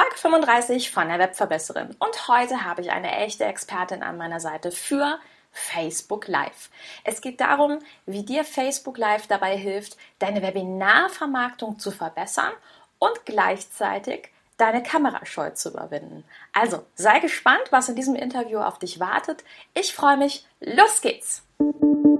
Folge 35 von der Webverbesserin. Und heute habe ich eine echte Expertin an meiner Seite für Facebook Live. Es geht darum, wie dir Facebook Live dabei hilft, deine Webinarvermarktung zu verbessern und gleichzeitig deine Kamerascheu zu überwinden. Also sei gespannt, was in diesem Interview auf dich wartet. Ich freue mich. Los geht's! Mit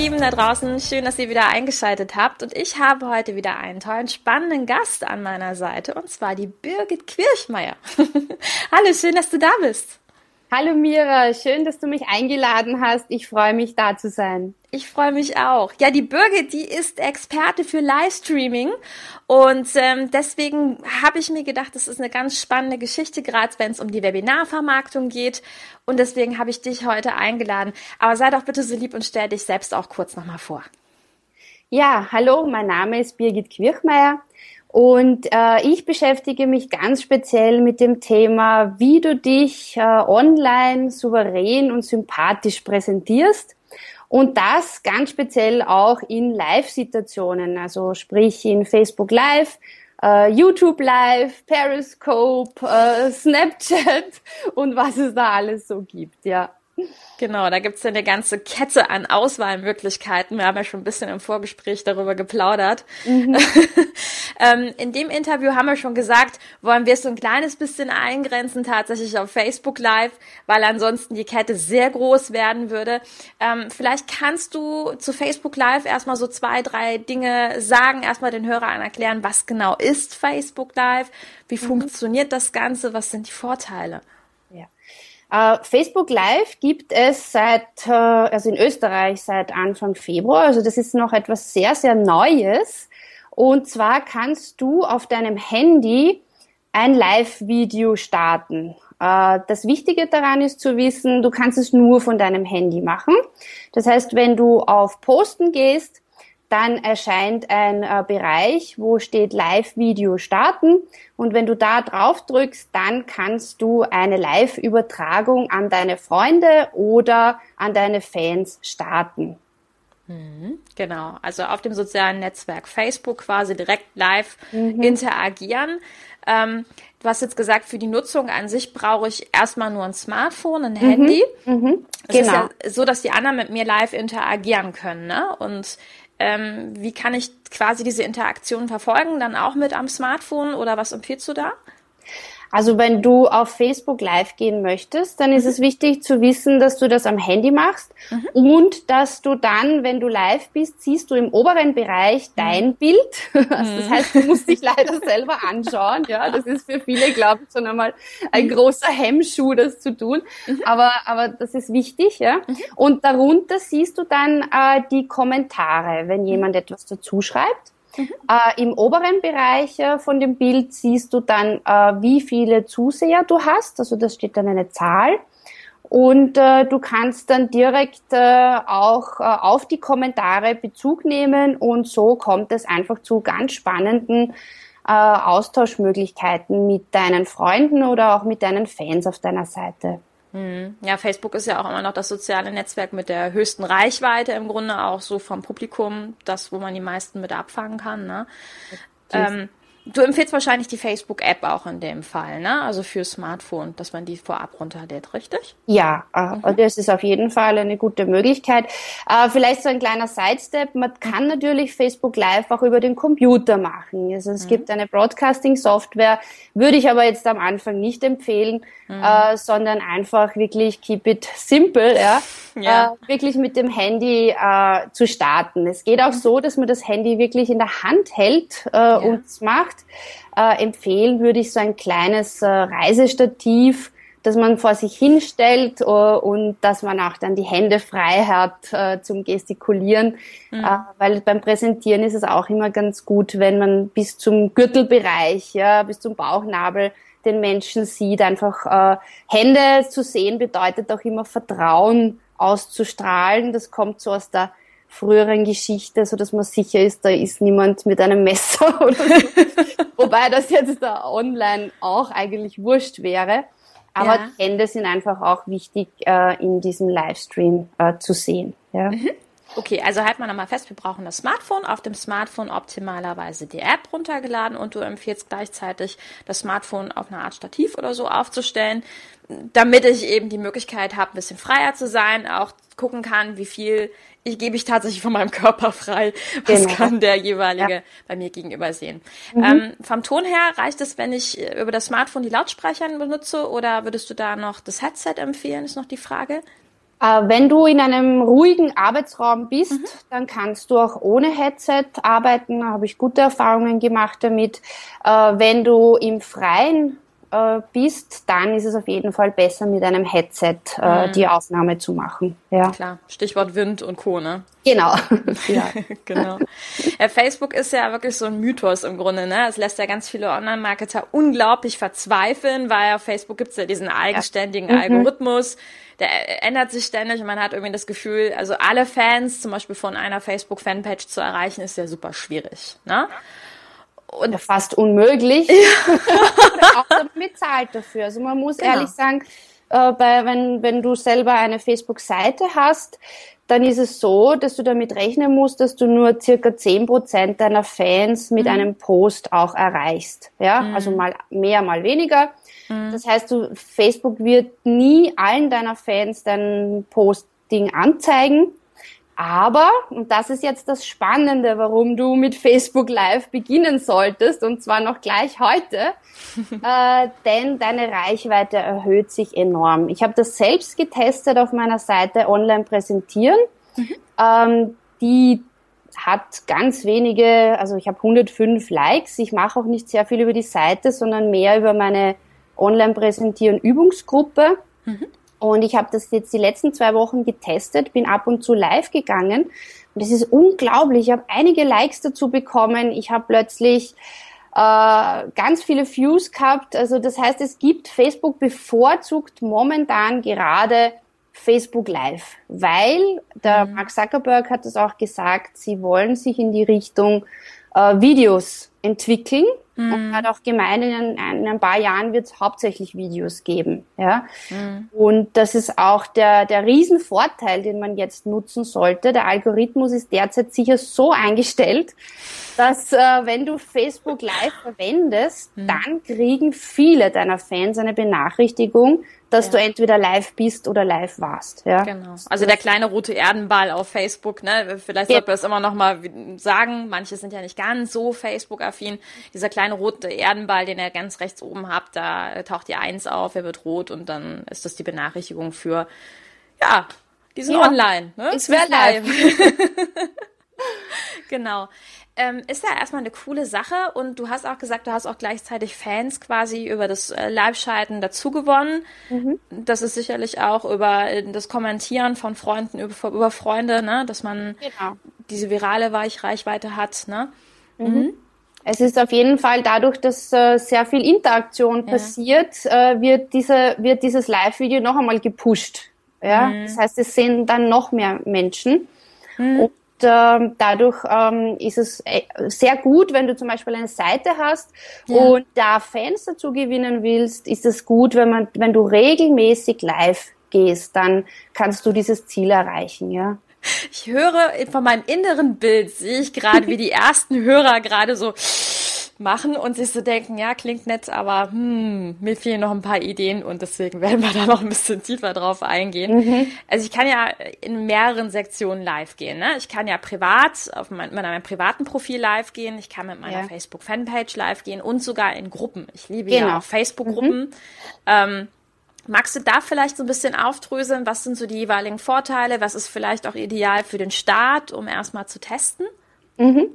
Lieben da draußen, schön, dass ihr wieder eingeschaltet habt und ich habe heute wieder einen tollen, spannenden Gast an meiner Seite und zwar die Birgit Quirchmeier. Hallo, schön, dass du da bist. Hallo Mira, schön, dass du mich eingeladen hast. Ich freue mich, da zu sein. Ich freue mich auch. Ja, die Birgit, die ist Experte für Livestreaming und ähm, deswegen habe ich mir gedacht, das ist eine ganz spannende Geschichte, gerade wenn es um die Webinarvermarktung geht und deswegen habe ich dich heute eingeladen. Aber sei doch bitte so lieb und stell dich selbst auch kurz nochmal vor. Ja, hallo, mein Name ist Birgit Quirchmeier. Und äh, ich beschäftige mich ganz speziell mit dem Thema, wie du dich äh, online souverän und sympathisch präsentierst. Und das ganz speziell auch in Live-Situationen, also sprich in Facebook Live, äh, YouTube Live, Periscope, äh, Snapchat und was es da alles so gibt, ja. Genau, da gibt's ja eine ganze Kette an Auswahlmöglichkeiten. Wir haben ja schon ein bisschen im Vorgespräch darüber geplaudert. Mhm. ähm, in dem Interview haben wir schon gesagt, wollen wir es so ein kleines bisschen eingrenzen, tatsächlich auf Facebook Live, weil ansonsten die Kette sehr groß werden würde. Ähm, vielleicht kannst du zu Facebook Live erstmal so zwei, drei Dinge sagen, erstmal den Hörern erklären, was genau ist Facebook Live, wie mhm. funktioniert das Ganze, was sind die Vorteile? Uh, Facebook Live gibt es seit, uh, also in Österreich seit Anfang Februar. Also das ist noch etwas sehr, sehr Neues. Und zwar kannst du auf deinem Handy ein Live-Video starten. Uh, das Wichtige daran ist zu wissen, du kannst es nur von deinem Handy machen. Das heißt, wenn du auf Posten gehst, dann erscheint ein äh, Bereich, wo steht Live-Video starten. Und wenn du da drauf drückst, dann kannst du eine Live-Übertragung an deine Freunde oder an deine Fans starten. Mhm, genau, also auf dem sozialen Netzwerk Facebook quasi direkt live mhm. interagieren. Ähm, du hast jetzt gesagt, für die Nutzung an sich brauche ich erstmal nur ein Smartphone, ein mhm. Handy. Mhm. Es genau. ist ja so, dass die anderen mit mir live interagieren können. Ne? Und ähm, wie kann ich quasi diese Interaktion verfolgen? Dann auch mit am Smartphone oder was empfiehlst du da? Also wenn du auf Facebook Live gehen möchtest, dann ist mhm. es wichtig zu wissen, dass du das am Handy machst mhm. und dass du dann, wenn du live bist, siehst du im oberen Bereich mhm. dein Bild. Also das mhm. heißt, du musst dich leider selber anschauen. Ja, das ist für viele, glaube ich, schon einmal ein großer Hemmschuh, das zu tun. Aber, aber das ist wichtig. Ja. Und darunter siehst du dann äh, die Kommentare, wenn jemand etwas dazu schreibt. Mhm. Äh, Im oberen Bereich äh, von dem Bild siehst du dann, äh, wie viele Zuseher du hast. Also das steht dann eine Zahl. Und äh, du kannst dann direkt äh, auch äh, auf die Kommentare Bezug nehmen und so kommt es einfach zu ganz spannenden Austauschmöglichkeiten mit deinen Freunden oder auch mit deinen Fans auf deiner Seite. Hm. Ja, Facebook ist ja auch immer noch das soziale Netzwerk mit der höchsten Reichweite im Grunde auch so vom Publikum, das, wo man die meisten mit abfangen kann. Ne? Ähm, Du empfiehlst wahrscheinlich die Facebook-App auch in dem Fall, ne? Also für Smartphone, dass man die vorab runterlädt, richtig? Ja, äh, mhm. das ist auf jeden Fall eine gute Möglichkeit. Äh, vielleicht so ein kleiner Sidestep. Man kann natürlich Facebook Live auch über den Computer machen. Also es mhm. gibt eine Broadcasting-Software, würde ich aber jetzt am Anfang nicht empfehlen, mhm. äh, sondern einfach wirklich keep it simple, ja. ja. Äh, wirklich mit dem Handy äh, zu starten. Es geht auch so, dass man das Handy wirklich in der Hand hält äh, ja. und macht macht. Äh, empfehlen würde ich so ein kleines äh, Reisestativ, dass man vor sich hinstellt uh, und dass man auch dann die Hände frei hat uh, zum Gestikulieren, mhm. uh, weil beim Präsentieren ist es auch immer ganz gut, wenn man bis zum Gürtelbereich, ja, bis zum Bauchnabel den Menschen sieht. Einfach Hände zu sehen bedeutet auch immer Vertrauen auszustrahlen. Das kommt so aus der früheren Geschichte, so dass man sicher ist, da ist niemand mit einem Messer oder so. Wobei das jetzt da online auch eigentlich wurscht wäre. Aber ja. Hände sind einfach auch wichtig äh, in diesem Livestream äh, zu sehen. Ja. Mhm. Okay, also halt mal nochmal fest, wir brauchen das Smartphone, auf dem Smartphone optimalerweise die App runtergeladen und du empfiehlst gleichzeitig das Smartphone auf eine Art Stativ oder so aufzustellen, damit ich eben die Möglichkeit habe, ein bisschen freier zu sein, auch gucken kann, wie viel ich gebe ich tatsächlich von meinem Körper frei. Was genau. kann der jeweilige ja. bei mir gegenüber sehen? Mhm. Ähm, vom Ton her reicht es, wenn ich über das Smartphone die Lautsprecher benutze oder würdest du da noch das Headset empfehlen, ist noch die Frage. Äh, wenn du in einem ruhigen Arbeitsraum bist, mhm. dann kannst du auch ohne Headset arbeiten. Da habe ich gute Erfahrungen gemacht damit. Äh, wenn du im Freien äh, bist, dann ist es auf jeden Fall besser, mit einem Headset äh, mhm. die Aufnahme zu machen. Ja. Klar, Stichwort Wind und Co. Ne? Genau. ja. genau. Ja, Facebook ist ja wirklich so ein Mythos im Grunde. Ne? Es lässt ja ganz viele Online-Marketer unglaublich verzweifeln, weil auf Facebook gibt's ja diesen eigenständigen ja. mhm. Algorithmus. Der ändert sich ständig und man hat irgendwie das Gefühl, also alle Fans zum Beispiel von einer Facebook-Fanpage zu erreichen, ist ja super schwierig. Ne? Und fast unmöglich. Ja. auch mit zahlt dafür. Also man muss genau. ehrlich sagen, äh, bei, wenn, wenn du selber eine Facebook-Seite hast, dann ist es so, dass du damit rechnen musst, dass du nur circa zehn Prozent deiner Fans mit mhm. einem Post auch erreichst. Ja, mhm. also mal mehr, mal weniger. Mhm. Das heißt, du, Facebook wird nie allen deiner Fans dein Posting anzeigen. Aber, und das ist jetzt das Spannende, warum du mit Facebook Live beginnen solltest, und zwar noch gleich heute, äh, denn deine Reichweite erhöht sich enorm. Ich habe das selbst getestet auf meiner Seite Online Präsentieren. Mhm. Ähm, die hat ganz wenige, also ich habe 105 Likes. Ich mache auch nicht sehr viel über die Seite, sondern mehr über meine Online Präsentieren Übungsgruppe. Mhm. Und ich habe das jetzt die letzten zwei Wochen getestet, bin ab und zu live gegangen. Und es ist unglaublich. Ich habe einige Likes dazu bekommen. Ich habe plötzlich äh, ganz viele Views gehabt. Also das heißt, es gibt Facebook bevorzugt momentan gerade Facebook Live, weil der mhm. Mark Zuckerberg hat es auch gesagt, sie wollen sich in die Richtung äh, Videos entwickeln Mhm. Und hat auch gemeint, in, in ein paar Jahren wird es hauptsächlich Videos geben. Ja? Mhm. Und das ist auch der, der Riesenvorteil, den man jetzt nutzen sollte. Der Algorithmus ist derzeit sicher so eingestellt, dass äh, wenn du Facebook Live verwendest, mhm. dann kriegen viele deiner Fans eine Benachrichtigung, dass ja. du entweder live bist oder live warst. Ja. Genau. Also der kleine rote Erdenball auf Facebook, ne? Vielleicht ja. sollte man das immer noch mal sagen. Manche sind ja nicht ganz so Facebook-affin. Dieser kleine rote Erdenball, den ihr ganz rechts oben habt, da taucht die Eins auf, er wird rot und dann ist das die Benachrichtigung für, ja, die sind ja. online. Ne? Es wäre live. genau ähm, ist ja erstmal eine coole Sache und du hast auch gesagt, du hast auch gleichzeitig Fans quasi über das äh, Live-Schalten dazu gewonnen. Mhm. Das ist sicherlich auch über äh, das Kommentieren von Freunden, über, über Freunde, ne, dass man genau. diese virale Reichweite hat. Ne? Mhm. mhm. Es ist auf jeden Fall dadurch, dass äh, sehr viel Interaktion ja. passiert, äh, wird, diese, wird dieses Live-Video noch einmal gepusht. Ja? Mhm. Das heißt, es sehen dann noch mehr Menschen. Mhm. Und ähm, dadurch ähm, ist es äh, sehr gut, wenn du zum Beispiel eine Seite hast ja. und da Fans dazu gewinnen willst, ist es gut, wenn man, wenn du regelmäßig live gehst, dann kannst du dieses Ziel erreichen, ja. Ich höre von meinem inneren Bild, sehe ich gerade, wie die ersten Hörer gerade so machen und sich so denken, ja, klingt nett, aber hm, mir fehlen noch ein paar Ideen und deswegen werden wir da noch ein bisschen tiefer drauf eingehen. Mhm. Also ich kann ja in mehreren Sektionen live gehen. Ne? Ich kann ja privat auf mein, mit meinem privaten Profil live gehen, ich kann mit meiner ja. Facebook-Fanpage live gehen und sogar in Gruppen. Ich liebe genau. ja auch Facebook-Gruppen. Mhm. Ähm, Magst du da vielleicht so ein bisschen aufdröseln? Was sind so die jeweiligen Vorteile? Was ist vielleicht auch ideal für den Start, um erstmal zu testen? Mhm.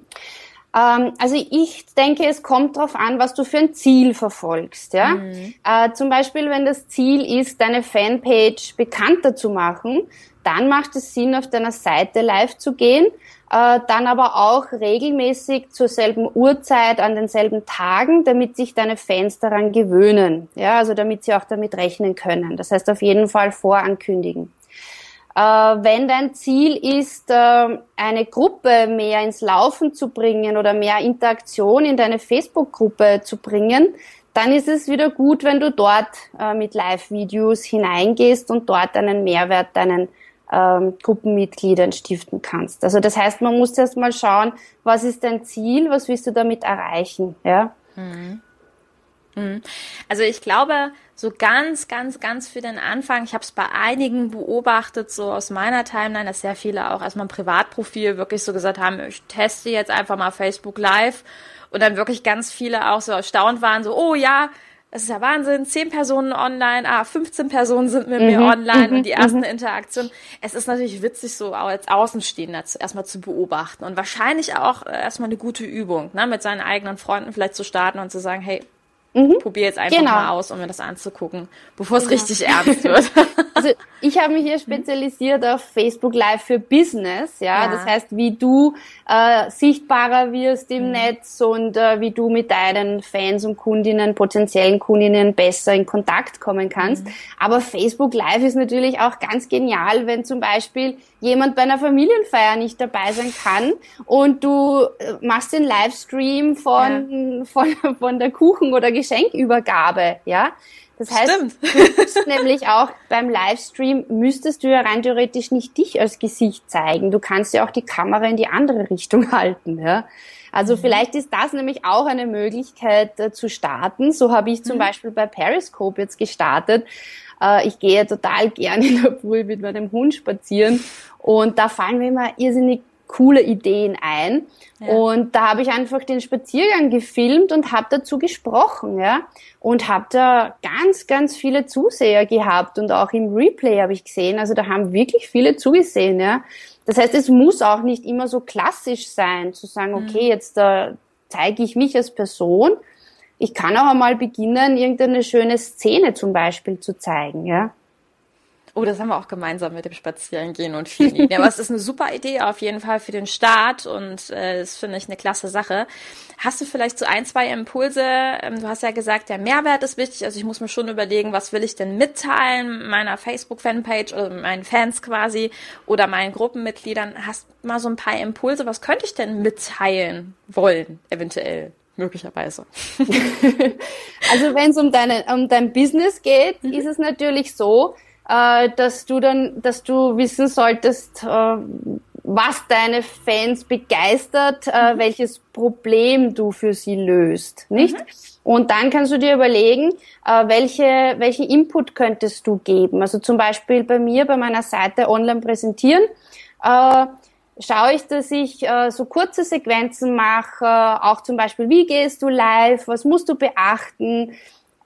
Ähm, also ich denke, es kommt darauf an, was du für ein Ziel verfolgst. Ja? Mhm. Äh, zum Beispiel, wenn das Ziel ist, deine Fanpage bekannter zu machen, dann macht es Sinn, auf deiner Seite live zu gehen, äh, dann aber auch regelmäßig zur selben Uhrzeit an denselben Tagen, damit sich deine Fans daran gewöhnen. Ja, also damit sie auch damit rechnen können. Das heißt auf jeden Fall vorankündigen. Äh, wenn dein Ziel ist, äh, eine Gruppe mehr ins Laufen zu bringen oder mehr Interaktion in deine Facebook-Gruppe zu bringen, dann ist es wieder gut, wenn du dort äh, mit Live-Videos hineingehst und dort einen Mehrwert deinen ähm, Gruppenmitgliedern stiften kannst. Also das heißt, man muss erst mal schauen, was ist dein Ziel, was willst du damit erreichen, ja? Mhm. Mhm. Also ich glaube, so ganz, ganz, ganz für den Anfang, ich habe es bei einigen beobachtet, so aus meiner Timeline, dass sehr viele auch erstmal ein Privatprofil wirklich so gesagt haben, ich teste jetzt einfach mal Facebook Live und dann wirklich ganz viele auch so erstaunt waren, so, oh ja, es ist ja Wahnsinn, zehn Personen online, ah, 15 Personen sind mit mhm, mir online und die mhm, ersten mhm. Interaktionen. Es ist natürlich witzig, so als Außenstehender erstmal zu beobachten und wahrscheinlich auch äh, erstmal eine gute Übung, ne, mit seinen eigenen Freunden vielleicht zu starten und zu sagen, hey, Mhm. Probiere jetzt einfach genau. mal aus, um mir das anzugucken, bevor es genau. richtig ernst wird. also ich habe mich hier spezialisiert auf Facebook Live für Business, ja. ja. Das heißt, wie du äh, sichtbarer wirst im mhm. Netz und äh, wie du mit deinen Fans und Kundinnen, potenziellen Kundinnen besser in Kontakt kommen kannst. Mhm. Aber Facebook Live ist natürlich auch ganz genial, wenn zum Beispiel jemand bei einer Familienfeier nicht dabei sein kann und du äh, machst den Livestream von, ja. von, von der Kuchen- oder Geschenkübergabe, ja. Das heißt, Stimmt. du müsst nämlich auch beim Livestream müsstest du ja rein theoretisch nicht dich als Gesicht zeigen. Du kannst ja auch die Kamera in die andere Richtung halten, ja. Also mhm. vielleicht ist das nämlich auch eine Möglichkeit äh, zu starten. So habe ich zum mhm. Beispiel bei Periscope jetzt gestartet. Äh, ich gehe total gern in der Früh mit meinem Hund spazieren und da fallen mir immer irrsinnig coole Ideen ein. Ja. Und da habe ich einfach den Spaziergang gefilmt und habe dazu gesprochen, ja. Und habe da ganz, ganz viele Zuseher gehabt und auch im Replay habe ich gesehen. Also da haben wirklich viele zugesehen, ja. Das heißt, es muss auch nicht immer so klassisch sein, zu sagen, mhm. okay, jetzt da zeige ich mich als Person. Ich kann auch einmal beginnen, irgendeine schöne Szene zum Beispiel zu zeigen, ja. Oh, das haben wir auch gemeinsam mit dem Spazierengehen und vielen Ideen. Aber es ist eine super Idee auf jeden Fall für den Start und äh, das finde ich eine klasse Sache. Hast du vielleicht so ein, zwei Impulse? Ähm, du hast ja gesagt, der Mehrwert ist wichtig. Also ich muss mir schon überlegen, was will ich denn mitteilen meiner Facebook-Fanpage oder meinen Fans quasi oder meinen Gruppenmitgliedern. Hast mal so ein paar Impulse? Was könnte ich denn mitteilen wollen, eventuell? möglicherweise. also wenn es um, deine, um dein Business geht, mhm. ist es natürlich so, äh, dass du dann, dass du wissen solltest, äh, was deine Fans begeistert, äh, mhm. welches Problem du für sie löst, nicht? Mhm. Und dann kannst du dir überlegen, äh, welche, welche Input könntest du geben. Also zum Beispiel bei mir, bei meiner Seite online präsentieren, äh, schaue ich, dass ich äh, so kurze Sequenzen mache, auch zum Beispiel, wie gehst du live, was musst du beachten,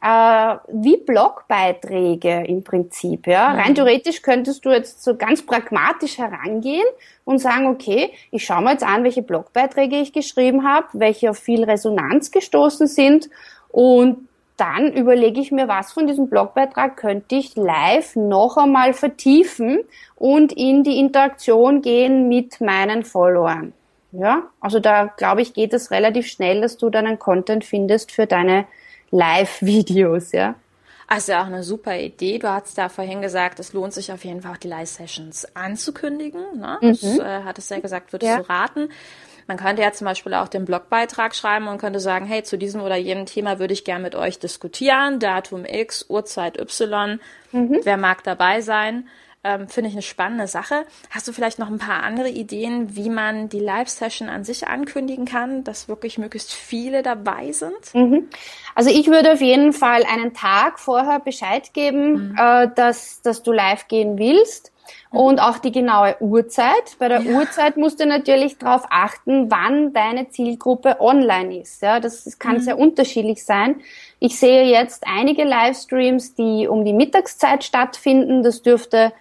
äh, wie Blogbeiträge im Prinzip. Ja? Mhm. Rein theoretisch könntest du jetzt so ganz pragmatisch herangehen und sagen, okay, ich schaue mir jetzt an, welche Blogbeiträge ich geschrieben habe, welche auf viel Resonanz gestoßen sind und dann überlege ich mir, was von diesem Blogbeitrag könnte ich live noch einmal vertiefen und in die Interaktion gehen mit meinen Followern. Ja, also da glaube ich, geht es relativ schnell, dass du dann einen Content findest für deine Live-Videos, ja. Also auch eine super Idee. Du hast da vorhin gesagt, es lohnt sich auf jeden Fall auch die Live-Sessions anzukündigen. Ne? Mhm. Das äh, hattest du ja gesagt, würdest ja. du raten. Man könnte ja zum Beispiel auch den Blogbeitrag schreiben und könnte sagen, hey, zu diesem oder jenem Thema würde ich gern mit euch diskutieren. Datum X, Uhrzeit Y. Mhm. Wer mag dabei sein? Ähm, Finde ich eine spannende Sache. Hast du vielleicht noch ein paar andere Ideen, wie man die Live-Session an sich ankündigen kann, dass wirklich möglichst viele dabei sind? Mhm. Also ich würde auf jeden Fall einen Tag vorher Bescheid geben, mhm. äh, dass, dass du live gehen willst mhm. und auch die genaue Uhrzeit. Bei der ja. Uhrzeit musst du natürlich darauf achten, wann deine Zielgruppe online ist. Ja, das, das kann mhm. sehr unterschiedlich sein. Ich sehe jetzt einige Livestreams, die um die Mittagszeit stattfinden. Das dürfte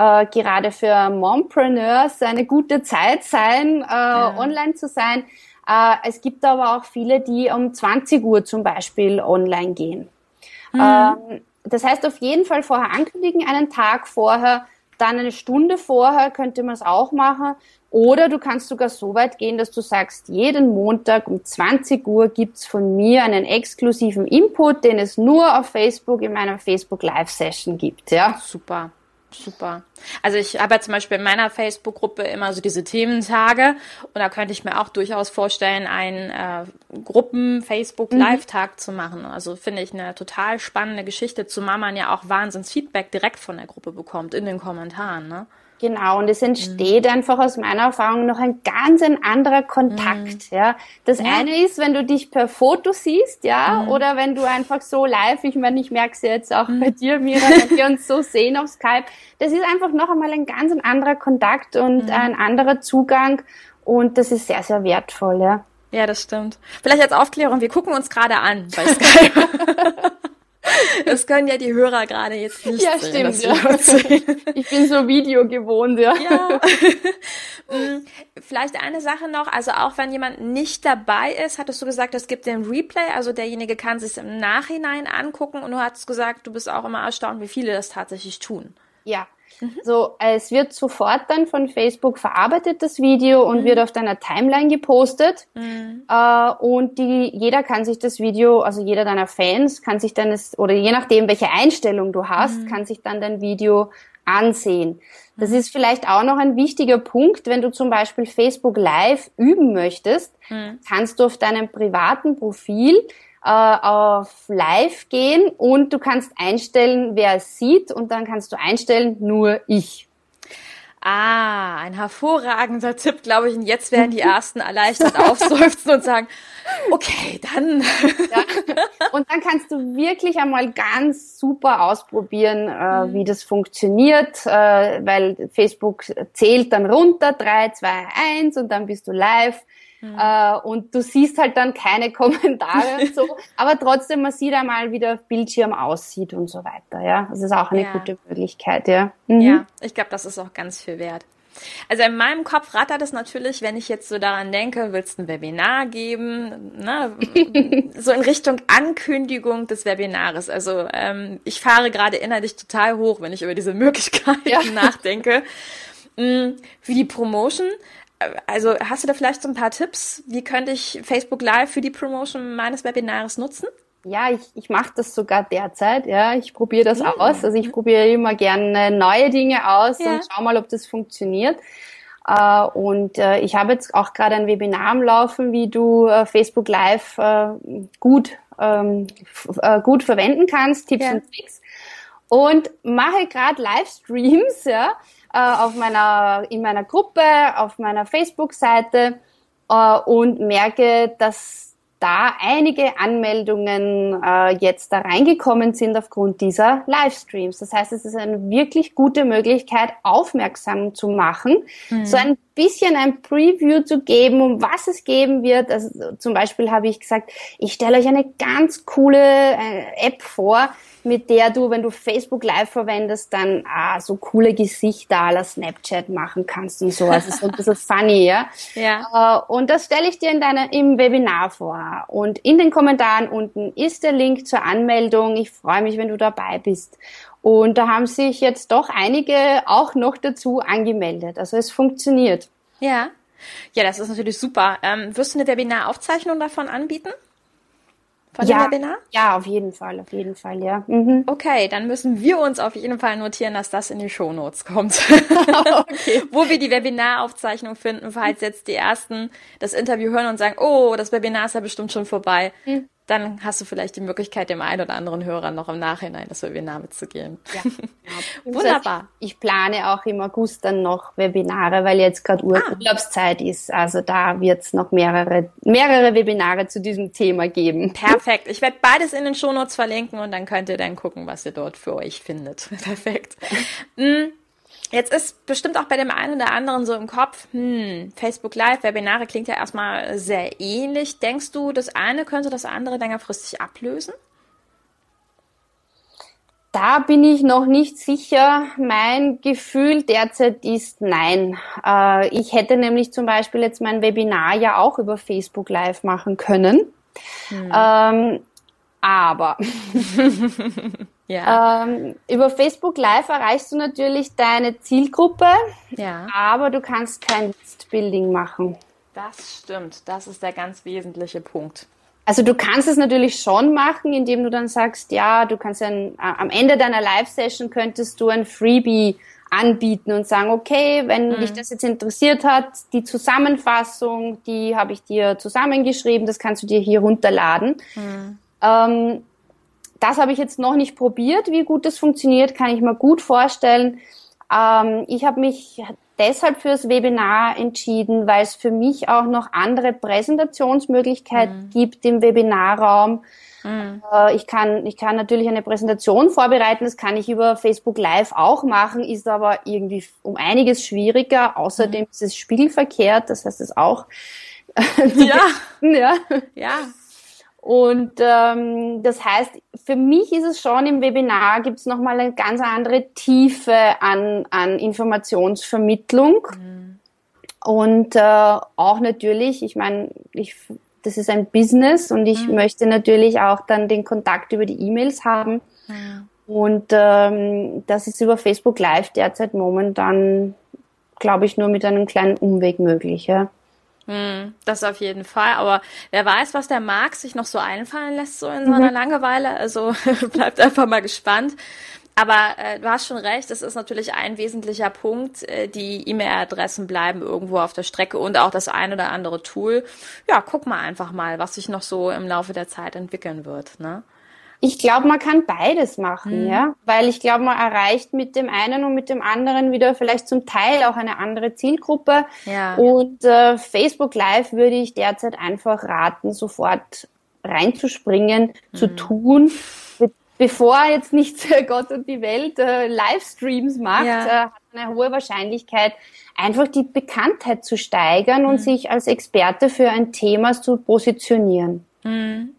äh, gerade für Mompreneurs eine gute Zeit sein, äh, ja. online zu sein. Äh, es gibt aber auch viele, die um 20 Uhr zum Beispiel online gehen. Mhm. Ähm, das heißt, auf jeden Fall vorher ankündigen, einen Tag vorher, dann eine Stunde vorher könnte man es auch machen. Oder du kannst sogar so weit gehen, dass du sagst, jeden Montag um 20 Uhr gibt's von mir einen exklusiven Input, den es nur auf Facebook in meiner Facebook Live Session gibt. Ja, super. Super. Also ich habe ja zum Beispiel in meiner Facebook-Gruppe immer so diese Thementage und da könnte ich mir auch durchaus vorstellen, einen äh, Gruppen-Facebook-Live-Tag mhm. zu machen. Also finde ich eine total spannende Geschichte, zumal man ja auch Wahnsinns-Feedback direkt von der Gruppe bekommt in den Kommentaren. Ne? Genau, und es entsteht mhm. einfach aus meiner Erfahrung noch ein ganz ein anderer Kontakt, mhm. ja. Das ja. eine ist, wenn du dich per Foto siehst, ja, mhm. oder wenn du einfach so live, ich meine, ich merke es jetzt auch bei mhm. dir, Mira, wenn wir uns so sehen auf Skype, das ist einfach noch einmal ein ganz ein anderer Kontakt und mhm. ein anderer Zugang und das ist sehr, sehr wertvoll, ja. Ja, das stimmt. Vielleicht als Aufklärung, wir gucken uns gerade an bei Skype. Das können ja die Hörer gerade jetzt nicht ja, sehen. Stimmt, ja. Ich bin so Video gewohnt, ja. ja. Mm, vielleicht eine Sache noch, also auch wenn jemand nicht dabei ist, hattest du gesagt, es gibt den Replay, also derjenige kann sich im Nachhinein angucken und du hast gesagt, du bist auch immer erstaunt, wie viele das tatsächlich tun. Ja, Mhm. So, es wird sofort dann von Facebook verarbeitet, das Video, und mhm. wird auf deiner Timeline gepostet. Mhm. Äh, und die, jeder kann sich das Video, also jeder deiner Fans kann sich dann, das, oder je nachdem, welche Einstellung du hast, mhm. kann sich dann dein Video ansehen. Das mhm. ist vielleicht auch noch ein wichtiger Punkt, wenn du zum Beispiel Facebook Live üben möchtest, kannst du auf deinem privaten Profil äh, auf Live gehen und du kannst einstellen, wer es sieht und dann kannst du einstellen, nur ich. Ah, ein hervorragender Tipp, glaube ich. Und jetzt werden die ersten erleichtert aufseufzen und sagen, okay, dann. Ja. Und dann kannst du wirklich einmal ganz super ausprobieren, äh, mhm. wie das funktioniert, äh, weil Facebook zählt dann runter, drei, zwei, eins und dann bist du live. Mhm. Äh, und du siehst halt dann keine Kommentare und so, aber trotzdem, man sieht einmal, wie der Bildschirm aussieht und so weiter, ja. Das ist auch eine ja. gute Möglichkeit, ja. Mhm. Ja, ich glaube, das ist auch ganz viel wert. Also in meinem Kopf rattert es natürlich, wenn ich jetzt so daran denke, willst du ein Webinar geben, ne? so in Richtung Ankündigung des Webinares. Also ähm, ich fahre gerade innerlich total hoch, wenn ich über diese Möglichkeiten ja. nachdenke. Wie die Promotion also hast du da vielleicht so ein paar Tipps? Wie könnte ich Facebook Live für die Promotion meines Webinars nutzen? Ja, ich, ich mache das sogar derzeit. Ja, ich probiere das mhm. aus. Also ich probiere immer gerne neue Dinge aus ja. und schau mal, ob das funktioniert. Uh, und uh, ich habe jetzt auch gerade ein Webinar am Laufen, wie du uh, Facebook Live gut ähm, gut verwenden kannst, Tipps ja. und Tricks. Und mache gerade Livestreams, ja, äh, auf meiner, in meiner Gruppe, auf meiner Facebook-Seite äh, und merke, dass da einige Anmeldungen äh, jetzt da reingekommen sind aufgrund dieser Livestreams. Das heißt, es ist eine wirklich gute Möglichkeit, aufmerksam zu machen, mhm. so ein bisschen ein Preview zu geben, um was es geben wird. Also zum Beispiel habe ich gesagt, ich stelle euch eine ganz coole äh, App vor, mit der du, wenn du Facebook Live verwendest, dann ah, so coole Gesichter aller Snapchat machen kannst und so. Also so ein bisschen funny, ja. ja. Äh, und das stelle ich dir in deiner, im Webinar vor. Und in den Kommentaren unten ist der Link zur Anmeldung. Ich freue mich, wenn du dabei bist. Und da haben sich jetzt doch einige auch noch dazu angemeldet. Also es funktioniert. Ja. Ja, das ist natürlich super. Ähm, wirst du eine Webinaraufzeichnung davon anbieten? Von ja, dem Webinar? Ja, auf jeden Fall, auf jeden Fall, ja. Mhm. Okay, dann müssen wir uns auf jeden Fall notieren, dass das in die Shownotes kommt. okay. Wo wir die Webinaraufzeichnung finden, falls jetzt die ersten das Interview hören und sagen, oh, das Webinar ist ja bestimmt schon vorbei. Mhm dann hast du vielleicht die Möglichkeit, dem einen oder anderen Hörer noch im Nachhinein das Webinar mitzugeben. Ja, genau. Wunderbar. Ich plane auch im August dann noch Webinare, weil jetzt gerade Ur ah. Urlaubszeit ist. Also da wird es noch mehrere, mehrere Webinare zu diesem Thema geben. Perfekt. Ich werde beides in den Shownotes verlinken und dann könnt ihr dann gucken, was ihr dort für euch findet. Perfekt. Mhm. Jetzt ist bestimmt auch bei dem einen oder anderen so im Kopf, hm, Facebook Live, Webinare klingt ja erstmal sehr ähnlich. Denkst du, das eine könnte das andere längerfristig ablösen? Da bin ich noch nicht sicher. Mein Gefühl derzeit ist nein. Äh, ich hätte nämlich zum Beispiel jetzt mein Webinar ja auch über Facebook Live machen können. Hm. Aber ja. ähm, über Facebook Live erreichst du natürlich deine Zielgruppe, ja. aber du kannst kein Listbuilding machen. Das stimmt. Das ist der ganz wesentliche Punkt. Also du kannst es natürlich schon machen, indem du dann sagst, ja, du kannst ein, am Ende deiner Live-Session könntest du ein Freebie anbieten und sagen, okay, wenn mhm. dich das jetzt interessiert hat, die Zusammenfassung, die habe ich dir zusammengeschrieben, das kannst du dir hier runterladen. Mhm. Ähm, das habe ich jetzt noch nicht probiert. Wie gut das funktioniert, kann ich mir gut vorstellen. Ähm, ich habe mich deshalb fürs Webinar entschieden, weil es für mich auch noch andere Präsentationsmöglichkeiten mhm. gibt im Webinarraum. Mhm. Äh, ich kann, ich kann natürlich eine Präsentation vorbereiten, das kann ich über Facebook Live auch machen, ist aber irgendwie um einiges schwieriger. Außerdem mhm. ist es spiegelverkehrt, das heißt es auch. ja. ja. Ja. Und ähm, das heißt, für mich ist es schon im Webinar gibt es nochmal eine ganz andere Tiefe an, an Informationsvermittlung. Mhm. Und äh, auch natürlich, ich meine, ich, das ist ein Business und ich mhm. möchte natürlich auch dann den Kontakt über die E-Mails haben. Mhm. Und ähm, das ist über Facebook Live derzeit momentan, glaube ich, nur mit einem kleinen Umweg möglich. Ja. Hm, das auf jeden Fall. Aber wer weiß, was der Marc sich noch so einfallen lässt, so in mhm. seiner Langeweile. Also bleibt einfach mal gespannt. Aber äh, du hast schon recht, es ist natürlich ein wesentlicher Punkt. Äh, die E-Mail-Adressen bleiben irgendwo auf der Strecke und auch das ein oder andere Tool. Ja, guck mal einfach mal, was sich noch so im Laufe der Zeit entwickeln wird. Ne? Ich glaube, man kann beides machen, mhm. ja, weil ich glaube, man erreicht mit dem einen und mit dem anderen wieder vielleicht zum Teil auch eine andere Zielgruppe. Ja. Und äh, Facebook Live würde ich derzeit einfach raten, sofort reinzuspringen, mhm. zu tun, bevor jetzt nicht Gott und die Welt äh, Livestreams macht, ja. äh, hat eine hohe Wahrscheinlichkeit, einfach die Bekanntheit zu steigern mhm. und sich als Experte für ein Thema zu positionieren. Mhm.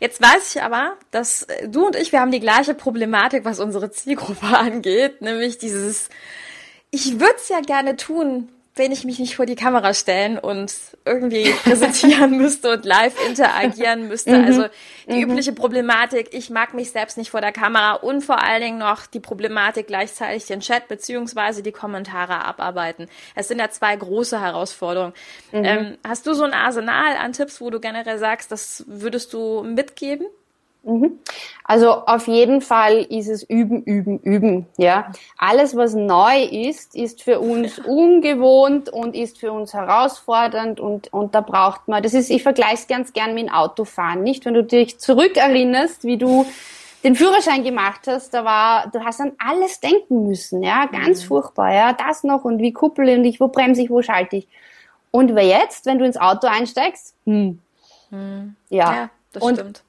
Jetzt weiß ich aber, dass äh, du und ich, wir haben die gleiche Problematik, was unsere Zielgruppe angeht, nämlich dieses, ich würde es ja gerne tun, wenn ich mich nicht vor die Kamera stellen und irgendwie präsentieren müsste und live interagieren müsste. Mhm. Also die mhm. übliche Problematik, ich mag mich selbst nicht vor der Kamera und vor allen Dingen noch die Problematik gleichzeitig den Chat beziehungsweise die Kommentare abarbeiten. Es sind ja zwei große Herausforderungen. Mhm. Ähm, hast du so ein Arsenal an Tipps, wo du generell sagst, das würdest du mitgeben? Mhm. Also auf jeden Fall ist es üben, üben, üben. Ja, alles was neu ist, ist für uns ungewohnt und ist für uns herausfordernd und und da braucht man. Das ist, ich vergleiche es ganz gern mit dem Autofahren, nicht? Wenn du dich zurückerinnerst, wie du den Führerschein gemacht hast, da war, du hast an alles denken müssen, ja, ganz mhm. furchtbar, ja, das noch und wie kuppel ich, wo bremse ich, wo schalte ich. Und wer jetzt, wenn du ins Auto einsteigst, hm, hm. ja, ja das und stimmt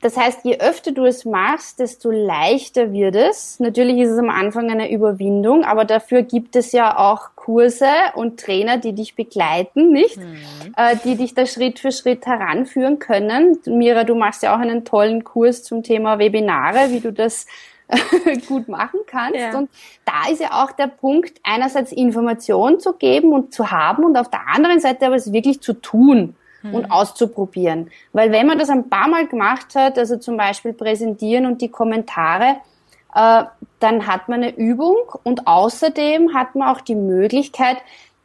das heißt, je öfter du es machst, desto leichter wird es. Natürlich ist es am Anfang eine Überwindung, aber dafür gibt es ja auch Kurse und Trainer, die dich begleiten, nicht? Mhm. Äh, die dich da Schritt für Schritt heranführen können. Mira, du machst ja auch einen tollen Kurs zum Thema Webinare, wie du das gut machen kannst. Ja. Und da ist ja auch der Punkt, einerseits Information zu geben und zu haben und auf der anderen Seite aber es wirklich zu tun und mhm. auszuprobieren. Weil wenn man das ein paar Mal gemacht hat, also zum Beispiel präsentieren und die Kommentare, äh, dann hat man eine Übung und außerdem hat man auch die Möglichkeit,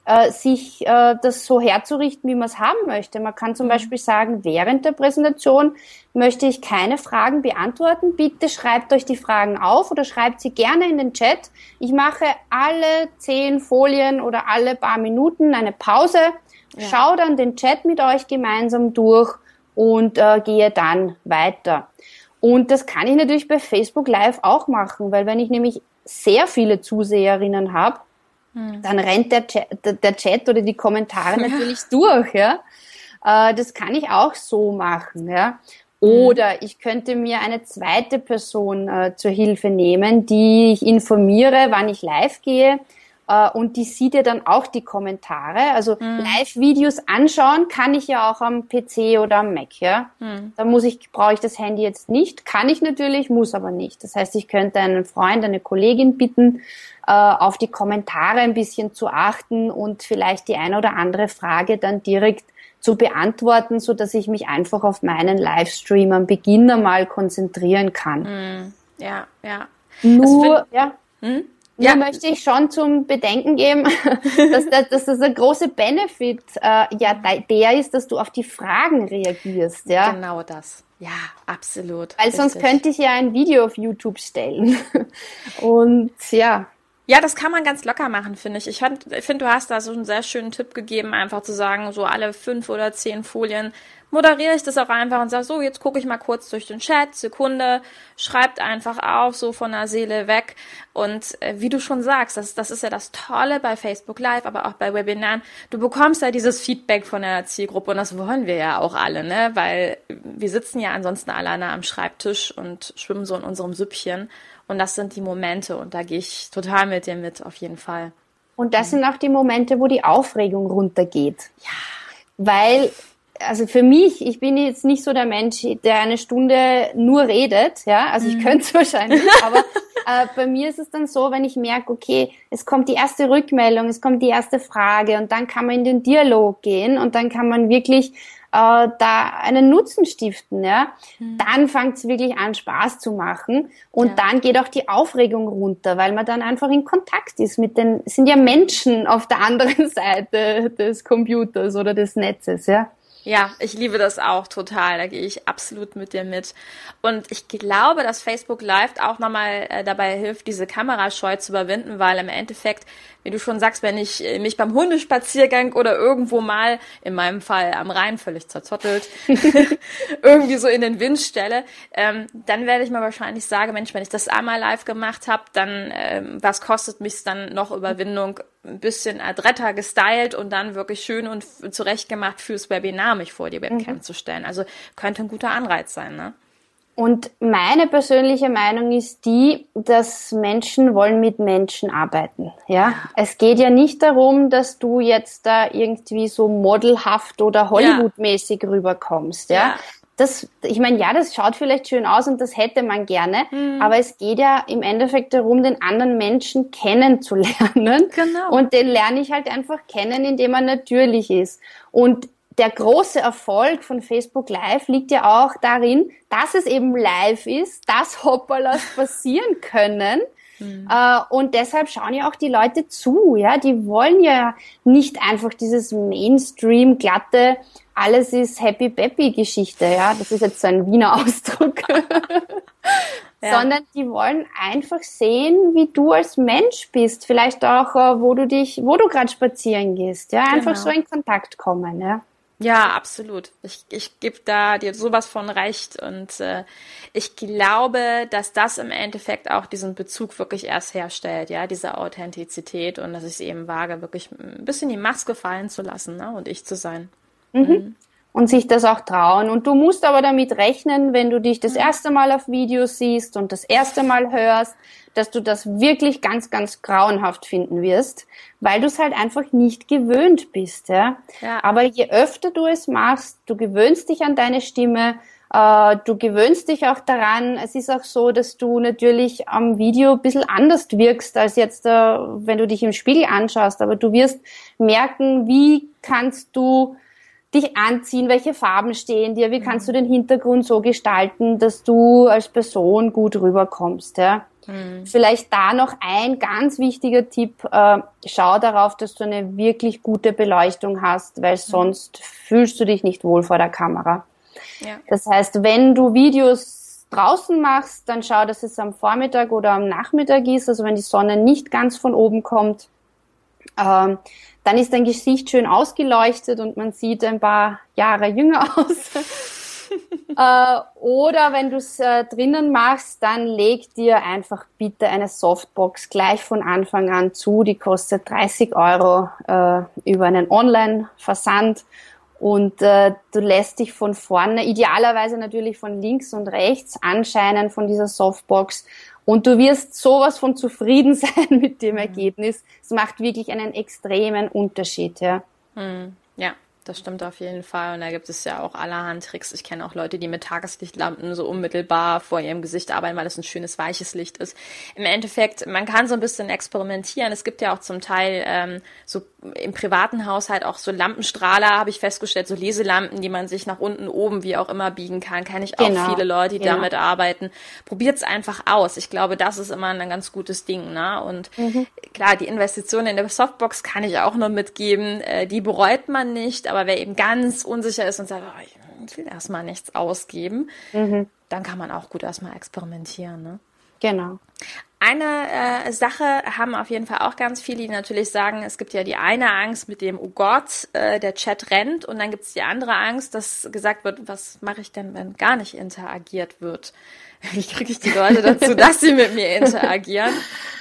äh, sich äh, das so herzurichten, wie man es haben möchte. Man kann zum mhm. Beispiel sagen, während der Präsentation möchte ich keine Fragen beantworten. Bitte schreibt euch die Fragen auf oder schreibt sie gerne in den Chat. Ich mache alle zehn Folien oder alle paar Minuten eine Pause ja. Schau dann den Chat mit euch gemeinsam durch und äh, gehe dann weiter. Und das kann ich natürlich bei Facebook Live auch machen, weil wenn ich nämlich sehr viele Zuseherinnen habe, hm. dann rennt der Chat, der Chat, oder die Kommentare ja. natürlich durch. Ja? Äh, das kann ich auch so machen. Ja? Hm. Oder ich könnte mir eine zweite Person äh, zur Hilfe nehmen, die ich informiere, wann ich live gehe äh, und die sieht ja dann auch die Kommentare. Also mhm. Live-Videos anschauen kann ich ja auch am PC oder am Mac, ja. Mhm. Da muss ich, brauche ich das Handy jetzt nicht. Kann ich natürlich, muss aber nicht. Das heißt, ich könnte einen Freund, eine Kollegin bitten, äh, auf die Kommentare ein bisschen zu achten und vielleicht die eine oder andere Frage dann direkt zu beantworten, so dass ich mich einfach auf meinen Livestream am Beginn einmal konzentrieren kann. Mhm. Ja, ja. Nur, ja. Hm? Ja, möchte ich schon zum Bedenken geben, dass, dass, dass das ein großer Benefit äh, ja der ist, dass du auf die Fragen reagierst. Ja? Genau das. Ja, absolut. Weil richtig. sonst könnte ich ja ein Video auf YouTube stellen. Und ja. Ja, das kann man ganz locker machen, finde ich. Ich finde, find, du hast da so einen sehr schönen Tipp gegeben, einfach zu sagen, so alle fünf oder zehn Folien moderiere ich das auch einfach und sage, so, jetzt gucke ich mal kurz durch den Chat, Sekunde, schreibt einfach auf, so von der Seele weg. Und äh, wie du schon sagst, das, das ist ja das Tolle bei Facebook Live, aber auch bei Webinaren, du bekommst ja dieses Feedback von der Zielgruppe und das wollen wir ja auch alle, ne? Weil wir sitzen ja ansonsten alleine am Schreibtisch und schwimmen so in unserem Süppchen. Und das sind die Momente und da gehe ich total mit dir mit, auf jeden Fall. Und das sind auch die Momente, wo die Aufregung runtergeht. Ja. Weil also für mich, ich bin jetzt nicht so der Mensch, der eine Stunde nur redet, ja, also ich mhm. könnte es wahrscheinlich, aber äh, bei mir ist es dann so, wenn ich merke, okay, es kommt die erste Rückmeldung, es kommt die erste Frage und dann kann man in den Dialog gehen und dann kann man wirklich äh, da einen Nutzen stiften, ja, mhm. dann fängt es wirklich an, Spaß zu machen und ja. dann geht auch die Aufregung runter, weil man dann einfach in Kontakt ist mit den, sind ja Menschen auf der anderen Seite des Computers oder des Netzes, ja. Ja, ich liebe das auch total. Da gehe ich absolut mit dir mit. Und ich glaube, dass Facebook Live auch nochmal äh, dabei hilft, diese Kamerascheu zu überwinden, weil im Endeffekt wie du schon sagst, wenn ich äh, mich beim Hundespaziergang oder irgendwo mal, in meinem Fall am Rhein völlig zerzottelt, irgendwie so in den Wind stelle, ähm, dann werde ich mir wahrscheinlich sagen, Mensch, wenn ich das einmal live gemacht habe, dann ähm, was kostet mich dann noch Überwindung, ein bisschen adretter gestylt und dann wirklich schön und zurechtgemacht fürs Webinar mich vor die Webcam mhm. zu stellen. Also könnte ein guter Anreiz sein, ne? Und meine persönliche Meinung ist die, dass Menschen wollen mit Menschen arbeiten. Ja, es geht ja nicht darum, dass du jetzt da irgendwie so modelhaft oder Hollywood-mäßig ja. rüberkommst. Ja? ja. Das, ich meine, ja, das schaut vielleicht schön aus und das hätte man gerne, mhm. aber es geht ja im Endeffekt darum, den anderen Menschen kennenzulernen. Genau. Und den lerne ich halt einfach kennen, indem er natürlich ist. Und der große Erfolg von Facebook Live liegt ja auch darin, dass es eben live ist, dass Hoppalas passieren können. Mhm. Äh, und deshalb schauen ja auch die Leute zu, ja. Die wollen ja nicht einfach dieses Mainstream glatte, alles ist Happy Peppy Geschichte, ja. Das ist jetzt so ein Wiener Ausdruck. ja. Sondern die wollen einfach sehen, wie du als Mensch bist. Vielleicht auch, äh, wo du dich, wo du gerade spazieren gehst, ja. Einfach genau. so in Kontakt kommen, ja. Ja, absolut. Ich, ich gebe da dir sowas von recht und äh, ich glaube, dass das im Endeffekt auch diesen Bezug wirklich erst herstellt, ja, diese Authentizität und dass ich es eben wage, wirklich ein bisschen die Maske fallen zu lassen ne, und ich zu sein. Mhm. Und sich das auch trauen. Und du musst aber damit rechnen, wenn du dich das mhm. erste Mal auf Videos siehst und das erste Mal hörst, dass du das wirklich ganz, ganz grauenhaft finden wirst, weil du es halt einfach nicht gewöhnt bist. Ja? ja. Aber je öfter du es machst, du gewöhnst dich an deine Stimme, äh, du gewöhnst dich auch daran. Es ist auch so, dass du natürlich am Video ein bisschen anders wirkst als jetzt, äh, wenn du dich im Spiegel anschaust. Aber du wirst merken, wie kannst du dich anziehen, welche Farben stehen dir, wie kannst du den Hintergrund so gestalten, dass du als Person gut rüberkommst, ja. Mhm. Vielleicht da noch ein ganz wichtiger Tipp, äh, schau darauf, dass du eine wirklich gute Beleuchtung hast, weil mhm. sonst fühlst du dich nicht wohl vor der Kamera. Ja. Das heißt, wenn du Videos draußen machst, dann schau, dass es am Vormittag oder am Nachmittag ist, also wenn die Sonne nicht ganz von oben kommt. Ähm, dann ist dein Gesicht schön ausgeleuchtet und man sieht ein paar Jahre jünger aus. äh, oder wenn du es äh, drinnen machst, dann leg dir einfach bitte eine Softbox gleich von Anfang an zu. Die kostet 30 Euro äh, über einen Online-Versand und äh, du lässt dich von vorne, idealerweise natürlich von links und rechts anscheinen von dieser Softbox Und du wirst sowas von zufrieden sein mit dem Ergebnis. Es macht wirklich einen extremen Unterschied, ja. Hm, ja, das stimmt auf jeden Fall. Und da gibt es ja auch allerhand Tricks. Ich kenne auch Leute, die mit Tageslichtlampen so unmittelbar vor ihrem Gesicht arbeiten, weil das ein schönes weiches Licht ist. Im Endeffekt, man kann so ein bisschen experimentieren. Es gibt ja auch zum Teil ähm, so im privaten Haushalt auch so Lampenstrahler, habe ich festgestellt, so Leselampen, die man sich nach unten, oben, wie auch immer biegen kann. Kenne ich auch genau. viele Leute, die genau. damit arbeiten. Probiert es einfach aus. Ich glaube, das ist immer ein ganz gutes Ding. Ne? Und mhm. klar, die Investition in der Softbox kann ich auch noch mitgeben. Äh, die bereut man nicht, aber wer eben ganz unsicher ist und sagt, oh, ich will erstmal nichts ausgeben, mhm. dann kann man auch gut erstmal experimentieren. Ne? Genau. Eine äh, Sache haben auf jeden Fall auch ganz viele, die natürlich sagen, es gibt ja die eine Angst mit dem, oh Gott, äh, der Chat rennt und dann gibt es die andere Angst, dass gesagt wird, was mache ich denn, wenn gar nicht interagiert wird? Wie kriege ich die Leute dazu, dass sie mit mir interagieren?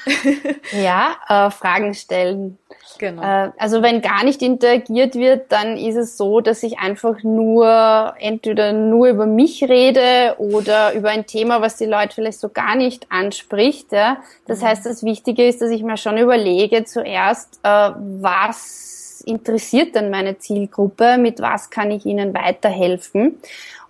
ja, äh, Fragen stellen. Genau. Äh, also wenn gar nicht interagiert wird, dann ist es so, dass ich einfach nur entweder nur über mich rede oder über ein Thema, was die Leute vielleicht so gar nicht anspricht. Ja? Das mhm. heißt, das Wichtige ist, dass ich mir schon überlege zuerst, äh, was interessiert denn meine Zielgruppe, mit was kann ich ihnen weiterhelfen.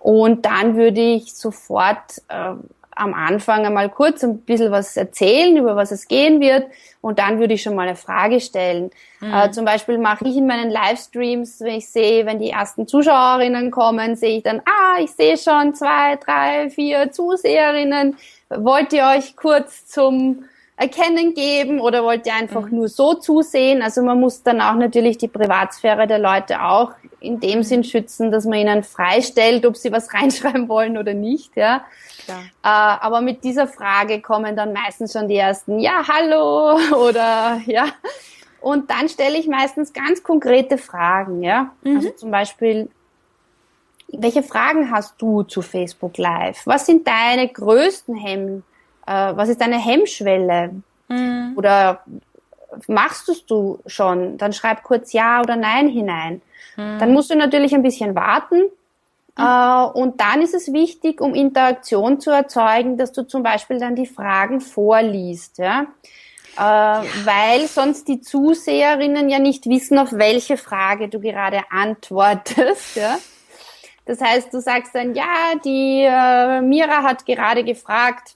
Und dann würde ich sofort äh, am Anfang einmal kurz ein bisschen was erzählen, über was es gehen wird und dann würde ich schon mal eine Frage stellen. Mhm. Äh, zum Beispiel mache ich in meinen Livestreams, wenn ich sehe, wenn die ersten Zuschauerinnen kommen, sehe ich dann, ah, ich sehe schon zwei, drei, vier Zuseherinnen. Wollt ihr euch kurz zum Erkennen geben oder wollt ihr einfach mhm. nur so zusehen? Also man muss dann auch natürlich die Privatsphäre der Leute auch in dem Sinn schützen, dass man ihnen freistellt, ob sie was reinschreiben wollen oder nicht, ja. Äh, aber mit dieser Frage kommen dann meistens schon die ersten, ja, hallo oder ja. Und dann stelle ich meistens ganz konkrete Fragen, ja. Mhm. Also zum Beispiel, welche Fragen hast du zu Facebook Live? Was sind deine größten Hemm, äh, was ist deine Hemmschwelle? Mhm. Oder machst du es schon? Dann schreib kurz Ja oder Nein hinein. Mhm. Dann musst du natürlich ein bisschen warten, äh, und dann ist es wichtig, um Interaktion zu erzeugen, dass du zum Beispiel dann die Fragen vorliest, ja. Äh, ja. Weil sonst die Zuseherinnen ja nicht wissen, auf welche Frage du gerade antwortest, ja. Das heißt, du sagst dann, ja, die äh, Mira hat gerade gefragt,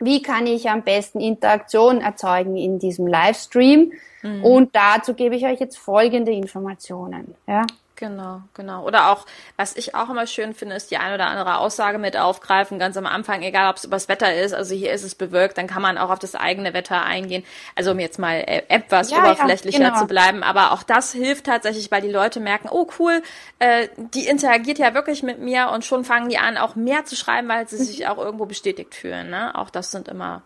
wie kann ich am besten Interaktion erzeugen in diesem Livestream? Mhm. Und dazu gebe ich euch jetzt folgende Informationen. Ja? Genau, genau. Oder auch, was ich auch immer schön finde, ist die eine oder andere Aussage mit aufgreifen, ganz am Anfang, egal ob es übers Wetter ist, also hier ist es bewölkt, dann kann man auch auf das eigene Wetter eingehen. Also um jetzt mal äh, etwas ja, oberflächlicher ja, genau. zu bleiben. Aber auch das hilft tatsächlich, weil die Leute merken, oh cool, äh, die interagiert ja wirklich mit mir und schon fangen die an, auch mehr zu schreiben, weil sie sich auch irgendwo bestätigt fühlen. Ne? Auch das sind immer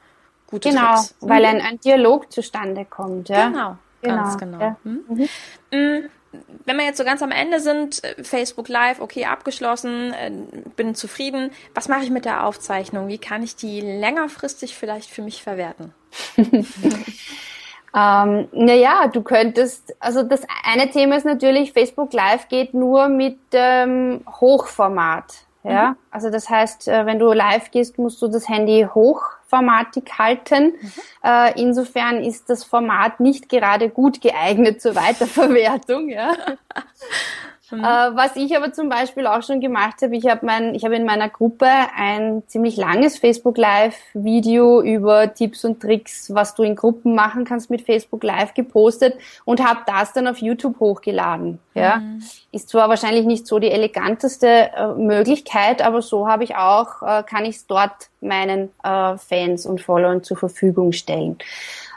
gute genau, Tricks. Genau, weil ein, ein Dialog zustande kommt. Ja? Genau, genau, ganz genau. Ja. Hm? Mhm. Wenn wir jetzt so ganz am Ende sind, äh, Facebook Live, okay, abgeschlossen, äh, bin zufrieden. Was mache ich mit der Aufzeichnung? Wie kann ich die längerfristig vielleicht für mich verwerten? ähm, naja, du könntest, also das eine Thema ist natürlich, Facebook Live geht nur mit ähm, Hochformat. Ja, mhm. also das heißt, äh, wenn du live gehst, musst du das Handy hochformatig halten. Mhm. Äh, insofern ist das Format nicht gerade gut geeignet zur Weiterverwertung. Ja. Mhm. Äh, was ich aber zum Beispiel auch schon gemacht habe, ich habe mein, ich habe in meiner Gruppe ein ziemlich langes Facebook Live Video über Tipps und Tricks, was du in Gruppen machen kannst mit Facebook Live gepostet und habe das dann auf YouTube hochgeladen. Ja, mhm. ist zwar wahrscheinlich nicht so die eleganteste äh, Möglichkeit, aber so habe ich auch, äh, kann ich es dort meinen äh, Fans und Followern zur Verfügung stellen.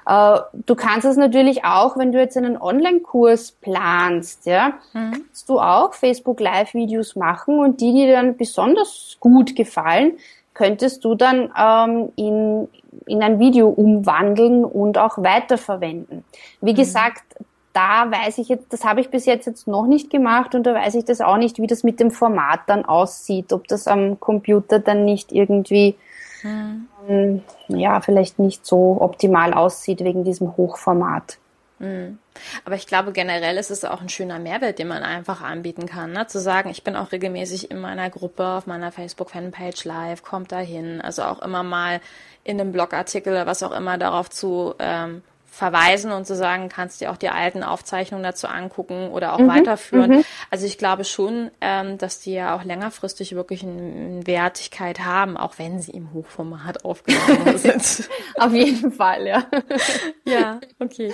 Äh, du kannst es natürlich auch, wenn du jetzt einen Online-Kurs planst, ja, mhm. kannst du auch Facebook Live-Videos machen und die, die dir dann besonders gut gefallen, könntest du dann ähm, in, in ein Video umwandeln und auch weiterverwenden. Wie mhm. gesagt, da weiß ich jetzt, das habe ich bis jetzt jetzt noch nicht gemacht und da weiß ich das auch nicht, wie das mit dem Format dann aussieht, ob das am Computer dann nicht irgendwie mhm. ja, vielleicht nicht so optimal aussieht wegen diesem Hochformat. Mhm. Aber ich glaube, generell ist es auch ein schöner Mehrwert, den man einfach anbieten kann. Ne? Zu sagen, ich bin auch regelmäßig in meiner Gruppe, auf meiner Facebook-Fanpage live, kommt da hin. Also auch immer mal in einem Blogartikel oder was auch immer darauf zu ähm, verweisen und zu sagen, kannst dir auch die alten Aufzeichnungen dazu angucken oder auch mhm, weiterführen. Mhm. Also ich glaube schon, ähm, dass die ja auch längerfristig wirklich eine Wertigkeit haben, auch wenn sie im Hochformat aufgenommen sind. Auf jeden Fall, ja. ja, okay.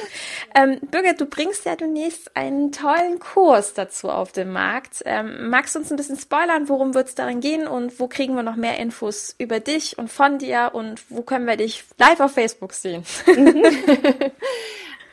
Ähm, Birgit, du bringst ja demnächst einen tollen Kurs dazu auf den Markt. Ähm, magst du uns ein bisschen spoilern, worum wird es darin gehen und wo kriegen wir noch mehr Infos über dich und von dir und wo können wir dich live auf Facebook sehen?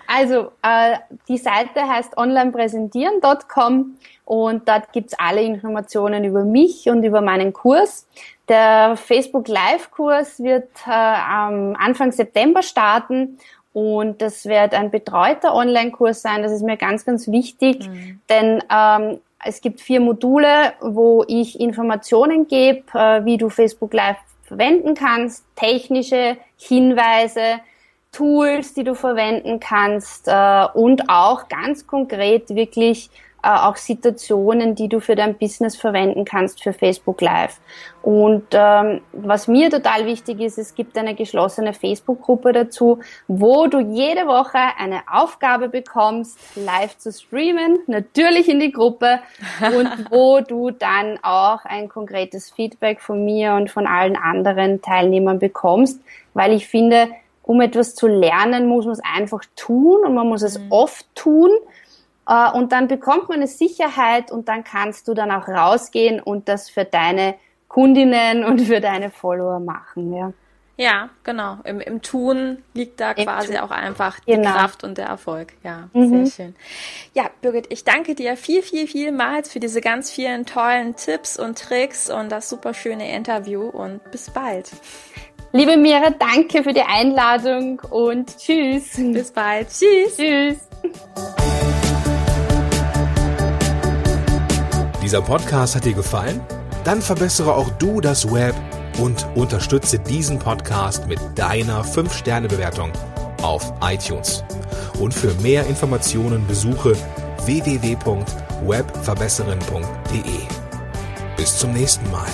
Also, äh, die Seite heißt onlinepräsentieren.com und dort gibt's alle Informationen über mich und über meinen Kurs. Der Facebook Live-Kurs wird äh, am Anfang September starten und das wird ein betreuter Online-Kurs sein. Das ist mir ganz, ganz wichtig, mhm. denn ähm, es gibt vier Module, wo ich Informationen gebe, äh, wie du Facebook Live verwenden kannst, technische Hinweise, Tools, die du verwenden kannst äh, und auch ganz konkret wirklich äh, auch Situationen, die du für dein Business verwenden kannst für Facebook Live. Und ähm, was mir total wichtig ist, es gibt eine geschlossene Facebook-Gruppe dazu, wo du jede Woche eine Aufgabe bekommst, live zu streamen, natürlich in die Gruppe und wo du dann auch ein konkretes Feedback von mir und von allen anderen Teilnehmern bekommst, weil ich finde, um etwas zu lernen, muss man es einfach tun und man muss es mhm. oft tun. Äh, und dann bekommt man eine Sicherheit und dann kannst du dann auch rausgehen und das für deine Kundinnen und für deine Follower machen. Ja. Ja, genau. Im, im Tun liegt da Im quasi Tun. auch einfach die genau. Kraft und der Erfolg. Ja, mhm. sehr schön. Ja, Birgit, ich danke dir viel, viel, vielmals für diese ganz vielen tollen Tipps und Tricks und das super schöne Interview und bis bald. Liebe Mira, danke für die Einladung und tschüss. Bis bald. Tschüss. Tschüss. Dieser Podcast hat dir gefallen? Dann verbessere auch du das Web und unterstütze diesen Podcast mit deiner 5-Sterne-Bewertung auf iTunes. Und für mehr Informationen besuche www.webverbesserin.de. Bis zum nächsten Mal.